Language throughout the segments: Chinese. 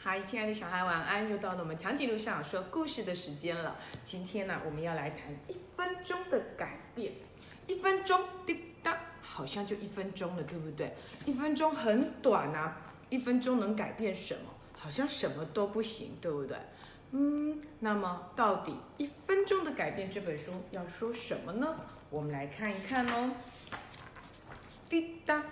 嗨，亲爱的小孩，晚安！又到了我们长颈鹿上说故事的时间了。今天呢，我们要来谈一分钟的改变。一分钟，滴答，好像就一分钟了，对不对？一分钟很短啊，一分钟能改变什么？好像什么都不行，对不对？嗯，那么到底《一分钟的改变》这本书要说什么呢？我们来看一看哦。滴答，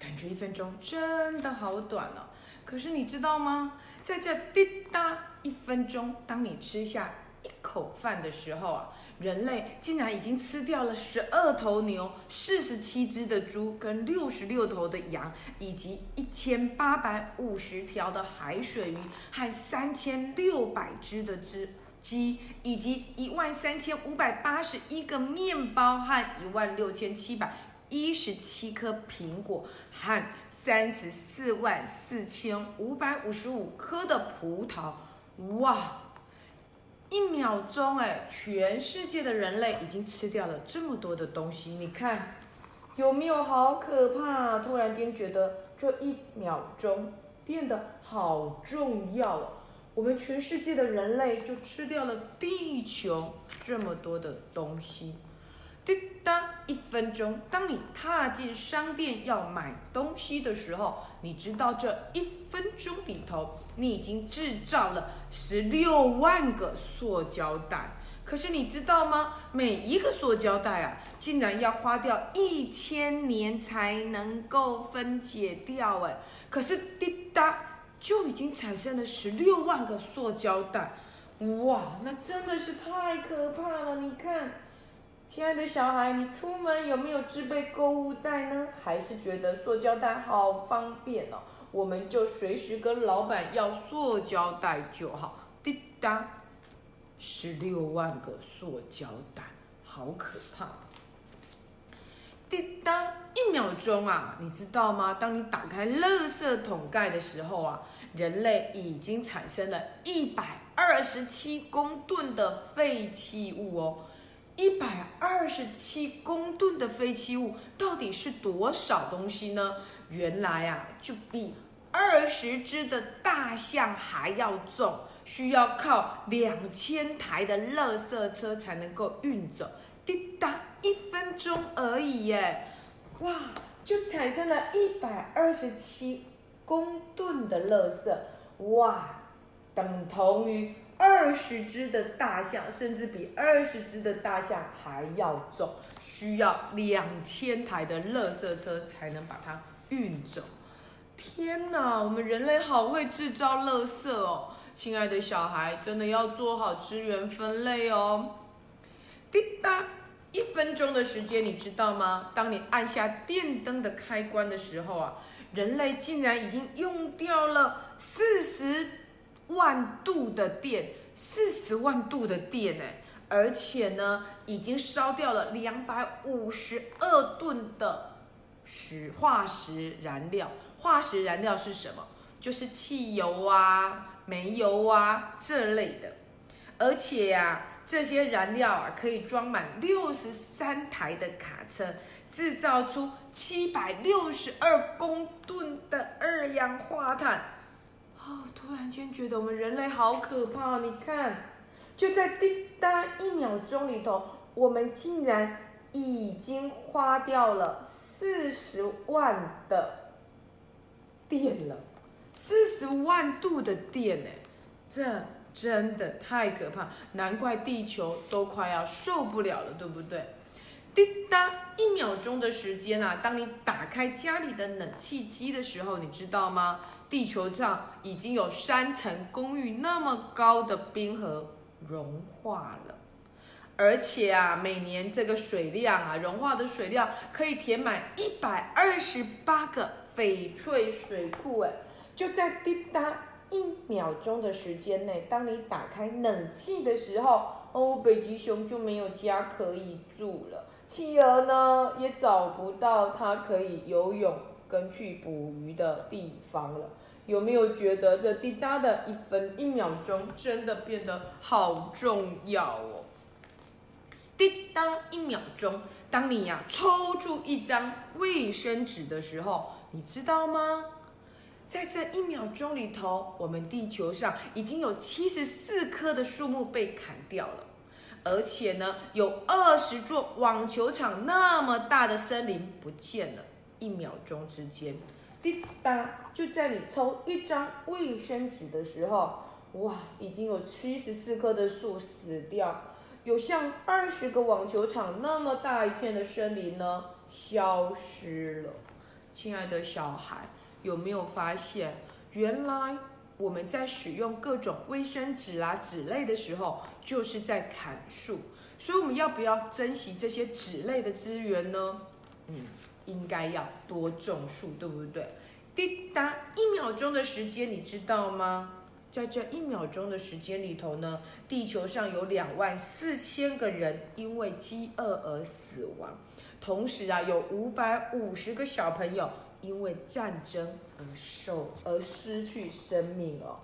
感觉一分钟真的好短哦。可是你知道吗？在这滴答一分钟，当你吃下一口饭的时候啊，人类竟然已经吃掉了十二头牛、四十七只的猪、跟六十六头的羊，以及一千八百五十条的海水鱼，和三千六百只的只鸡，以及一万三千五百八十一个面包和一万六千七百一十七颗苹果和。三十四万四千五百五十五颗的葡萄，哇！一秒钟，哎，全世界的人类已经吃掉了这么多的东西，你看有没有好可怕？突然间觉得这一秒钟变得好重要哦！我们全世界的人类就吃掉了地球这么多的东西。滴答，一分钟。当你踏进商店要买东西的时候，你知道这一分钟里头，你已经制造了十六万个塑胶袋。可是你知道吗？每一个塑胶袋啊，竟然要花掉一千年才能够分解掉。哎，可是滴答就已经产生了十六万个塑胶袋。哇，那真的是太可怕了！你看。亲爱的小孩，你出门有没有自备购物袋呢？还是觉得塑胶袋好方便哦？我们就随时跟老板要塑胶袋就好。滴答，十六万个塑胶袋，好可怕！滴答，一秒钟啊，你知道吗？当你打开垃圾桶盖的时候啊，人类已经产生了一百二十七公吨的废弃物哦。一百二十七公吨的废弃物到底是多少东西呢？原来啊，就比二十只的大象还要重，需要靠两千台的垃圾车才能够运走。滴答，一分钟而已耶！哇，就产生了一百二十七公吨的垃圾，哇，等同于。二十只的大象，甚至比二十只的大象还要重，需要两千台的垃圾车才能把它运走。天哪，我们人类好会制造垃圾哦！亲爱的小孩，真的要做好资源分类哦。滴答，一分钟的时间，你知道吗？当你按下电灯的开关的时候啊，人类竟然已经用掉了四十。万度的电，四十万度的电呢，而且呢，已经烧掉了两百五十二吨的石化石燃料。化石燃料是什么？就是汽油啊、煤油啊这类的。而且呀，这些燃料啊，可以装满六十三台的卡车，制造出七百六十二公吨的二氧化碳。突然间觉得我们人类好可怕！你看，就在滴答一秒钟里头，我们竟然已经花掉了四十万的电了，四十万度的电呢，这真的太可怕，难怪地球都快要受不了了，对不对？滴答一秒钟的时间啊，当你打开家里的冷气机的时候，你知道吗？地球上已经有三层公寓那么高的冰河融化了，而且啊，每年这个水量啊，融化的水量可以填满一百二十八个翡翠水库。哎，就在滴答一秒钟的时间内，当你打开冷气的时候，哦，北极熊就没有家可以住了，企鹅呢也找不到它可以游泳。跟去捕鱼的地方了，有没有觉得这滴答的一分一秒钟真的变得好重要哦？滴答一秒钟，当你呀抽出一张卫生纸的时候，你知道吗？在这一秒钟里头，我们地球上已经有七十四棵的树木被砍掉了，而且呢，有二十座网球场那么大的森林不见了。一秒钟之间，滴答，就在你抽一张卫生纸的时候，哇，已经有七十四棵的树死掉，有像二十个网球场那么大一片的森林呢，消失了。亲爱的小孩，有没有发现，原来我们在使用各种卫生纸啊、纸类的时候，就是在砍树。所以我们要不要珍惜这些纸类的资源呢？嗯。应该要多种树，对不对？滴答，一秒钟的时间，你知道吗？在这一秒钟的时间里头呢，地球上有两万四千个人因为饥饿而死亡，同时啊，有五百五十个小朋友因为战争而受而失去生命哦。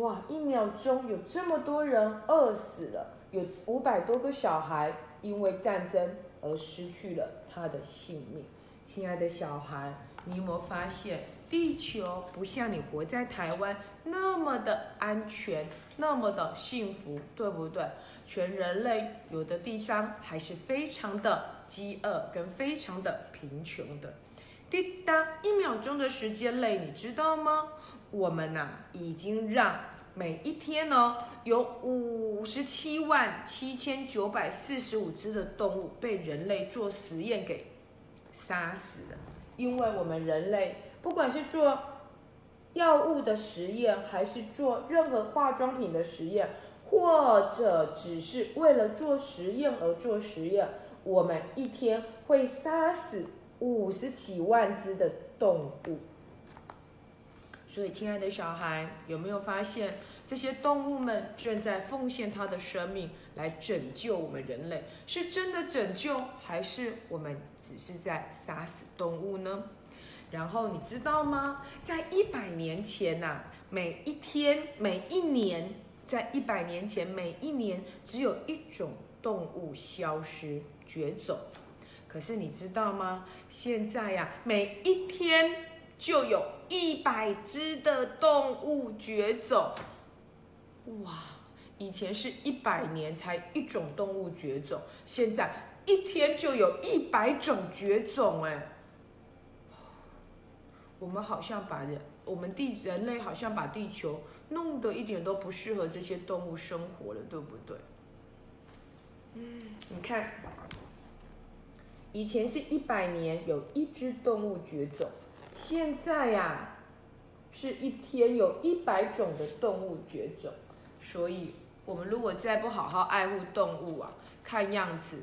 哇，一秒钟有这么多人饿死了，有五百多个小孩因为战争而失去了他的性命。亲爱的小孩，你有没有发现，地球不像你活在台湾那么的安全，那么的幸福，对不对？全人类有的地方还是非常的饥饿，跟非常的贫穷的。滴答，一秒钟的时间内，你知道吗？我们呐，已经让每一天呢，有五十七万七千九百四十五只的动物被人类做实验给。杀死的，因为我们人类不管是做药物的实验，还是做任何化妆品的实验，或者只是为了做实验而做实验，我们一天会杀死五十几万只的动物。所以，亲爱的小孩，有没有发现这些动物们正在奉献它的生命来拯救我们人类？是真的拯救，还是我们只是在杀死动物呢？然后你知道吗？在一百年前呐，每一天、每一年，在一百年前每一年，只有一种动物消失绝种。可是你知道吗？现在呀，每一天。就有一百只的动物绝种，哇！以前是一百年才一种动物绝种，现在一天就有一百种绝种，哎！我们好像把人，我们地人类好像把地球弄得一点都不适合这些动物生活了，对不对？嗯，你看，以前是一百年有一只动物绝种。现在呀，是一天有一百种的动物绝种，所以我们如果再不好好爱护动物啊，看样子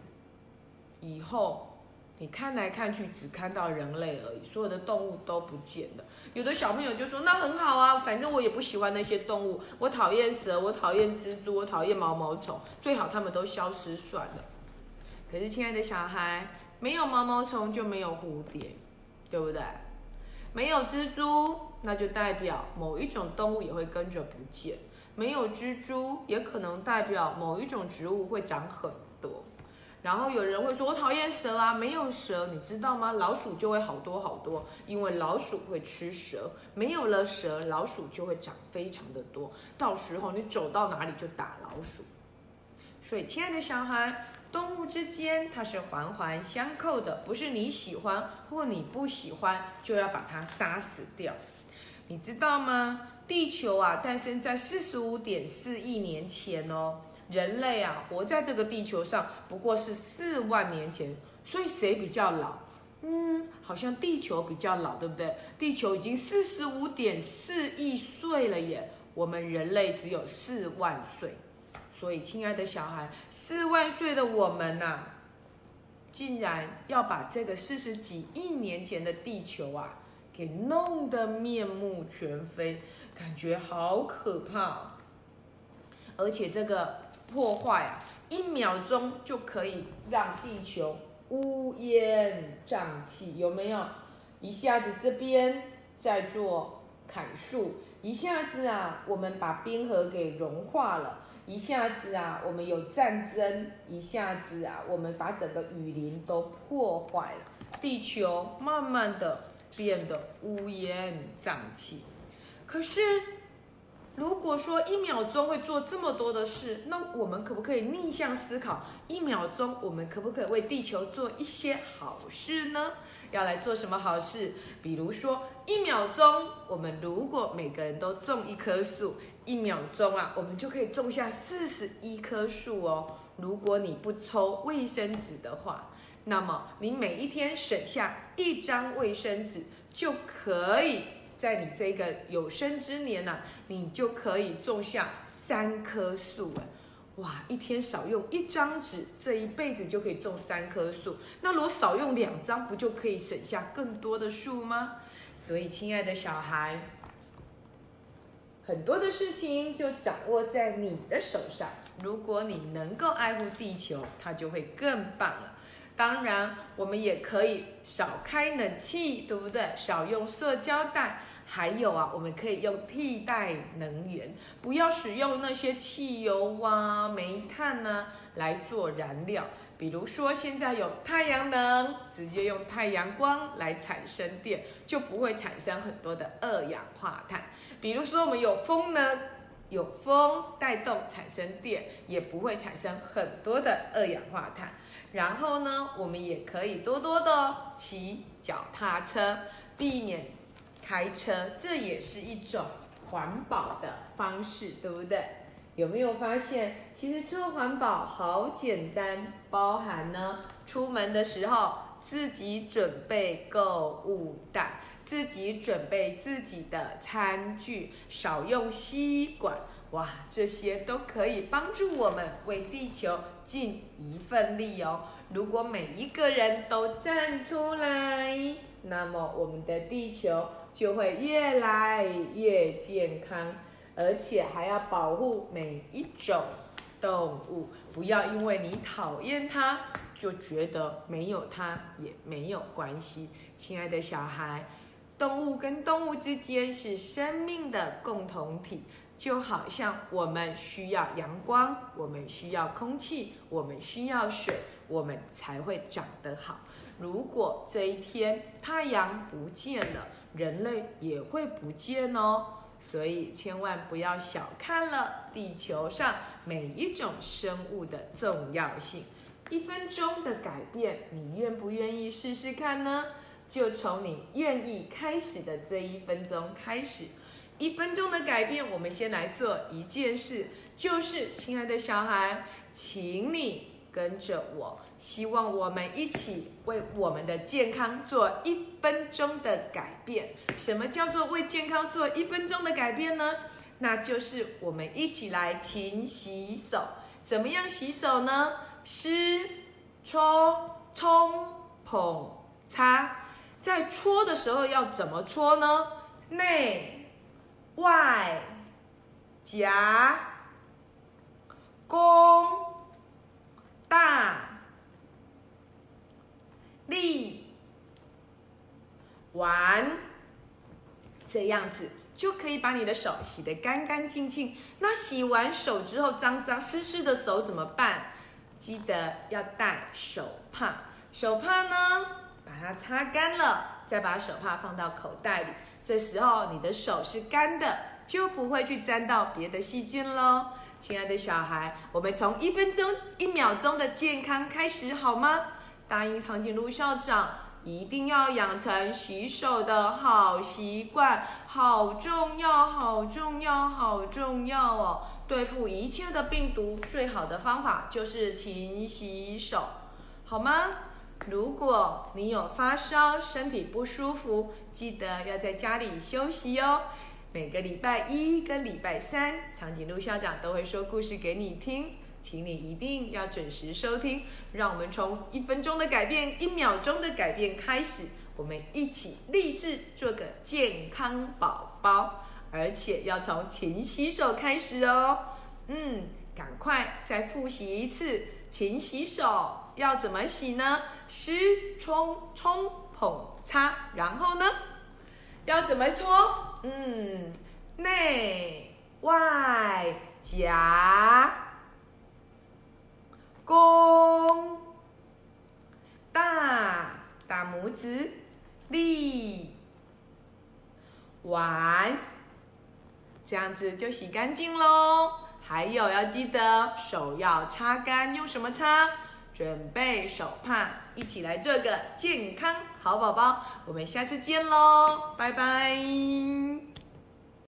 以后你看来看去只看到人类而已，所有的动物都不见了。有的小朋友就说：“那很好啊，反正我也不喜欢那些动物，我讨厌蛇，我讨厌蜘蛛，我讨厌毛毛虫，最好它们都消失算了。”可是，亲爱的小孩，没有毛毛虫就没有蝴蝶，对不对？没有蜘蛛，那就代表某一种动物也会跟着不见；没有蜘蛛，也可能代表某一种植物会长很多。然后有人会说：“我讨厌蛇啊！”没有蛇，你知道吗？老鼠就会好多好多，因为老鼠会吃蛇。没有了蛇，老鼠就会长非常的多，到时候你走到哪里就打老鼠。所以，亲爱的小孩。动物之间，它是环环相扣的，不是你喜欢或你不喜欢就要把它杀死掉。你知道吗？地球啊，诞生在四十五点四亿年前哦。人类啊，活在这个地球上不过是四万年前，所以谁比较老？嗯，好像地球比较老，对不对？地球已经四十五点四亿岁了耶，我们人类只有四万岁。所以，亲爱的小孩，四万岁的我们呐，竟然要把这个四十几亿年前的地球啊，给弄得面目全非，感觉好可怕。而且这个破坏啊，一秒钟就可以让地球乌烟瘴气，有没有？一下子这边在做砍树，一下子啊，我们把冰河给融化了。一下子啊，我们有战争；一下子啊，我们把整个雨林都破坏了，地球慢慢的变得乌烟瘴气。可是，如果说一秒钟会做这么多的事，那我们可不可以逆向思考？一秒钟我们可不可以为地球做一些好事呢？要来做什么好事？比如说，一秒钟我们如果每个人都种一棵树，一秒钟啊，我们就可以种下四十一棵树哦。如果你不抽卫生纸的话，那么你每一天省下一张卫生纸，就可以在你这个有生之年呢，你就可以种下三棵树了。哇，一天少用一张纸，这一辈子就可以种三棵树。那如果少用两张，不就可以省下更多的树吗？所以，亲爱的小孩，很多的事情就掌握在你的手上。如果你能够爱护地球，它就会更棒了。当然，我们也可以少开冷气，对不对？少用塑胶袋。还有啊，我们可以用替代能源，不要使用那些汽油啊、煤炭呢来做燃料。比如说，现在有太阳能，直接用太阳光来产生电，就不会产生很多的二氧化碳。比如说，我们有风呢，有风带动产生电，也不会产生很多的二氧化碳。然后呢，我们也可以多多的骑脚踏车，避免开车，这也是一种环保的方式，对不对？有没有发现，其实做环保好简单，包含呢，出门的时候自己准备购物袋，自己准备自己的餐具，少用吸管。哇，这些都可以帮助我们为地球尽一份力哦。如果每一个人都站出来，那么我们的地球就会越来越健康，而且还要保护每一种动物。不要因为你讨厌它，就觉得没有它也没有关系。亲爱的小孩，动物跟动物之间是生命的共同体。就好像我们需要阳光，我们需要空气，我们需要水，我们才会长得好。如果这一天太阳不见了，人类也会不见哦。所以千万不要小看了地球上每一种生物的重要性。一分钟的改变，你愿不愿意试试看呢？就从你愿意开始的这一分钟开始。一分钟的改变，我们先来做一件事，就是亲爱的小孩，请你跟着我，希望我们一起为我们的健康做一分钟的改变。什么叫做为健康做一分钟的改变呢？那就是我们一起来勤洗手。怎么样洗手呢？湿、搓、冲、捧、擦。在搓的时候要怎么搓呢？内。外夹弓大力丸，这样子就可以把你的手洗得干干净净。那洗完手之后，脏脏湿湿的手怎么办？记得要戴手帕。手帕呢，把它擦干了，再把手帕放到口袋里。这时候你的手是干的，就不会去沾到别的细菌喽。亲爱的小孩，我们从一分钟、一秒钟的健康开始好吗？答应长颈鹿校长，一定要养成洗手的好习惯，好重要，好重要，好重要哦！对付一切的病毒，最好的方法就是勤洗手，好吗？如果你有发烧、身体不舒服，记得要在家里休息哟。每个礼拜一跟礼拜三，长颈鹿校长都会说故事给你听，请你一定要准时收听。让我们从一分钟的改变、一秒钟的改变开始，我们一起立志做个健康宝宝，而且要从勤洗手开始哦。嗯，赶快再复习一次勤洗手。要怎么洗呢？湿、冲、冲、捧、擦，然后呢？要怎么搓？嗯，内外夹弓大大拇指立完这样子就洗干净喽。还有要记得手要擦干，用什么擦？准备手帕，一起来做个健康好宝宝。我们下次见喽，拜拜。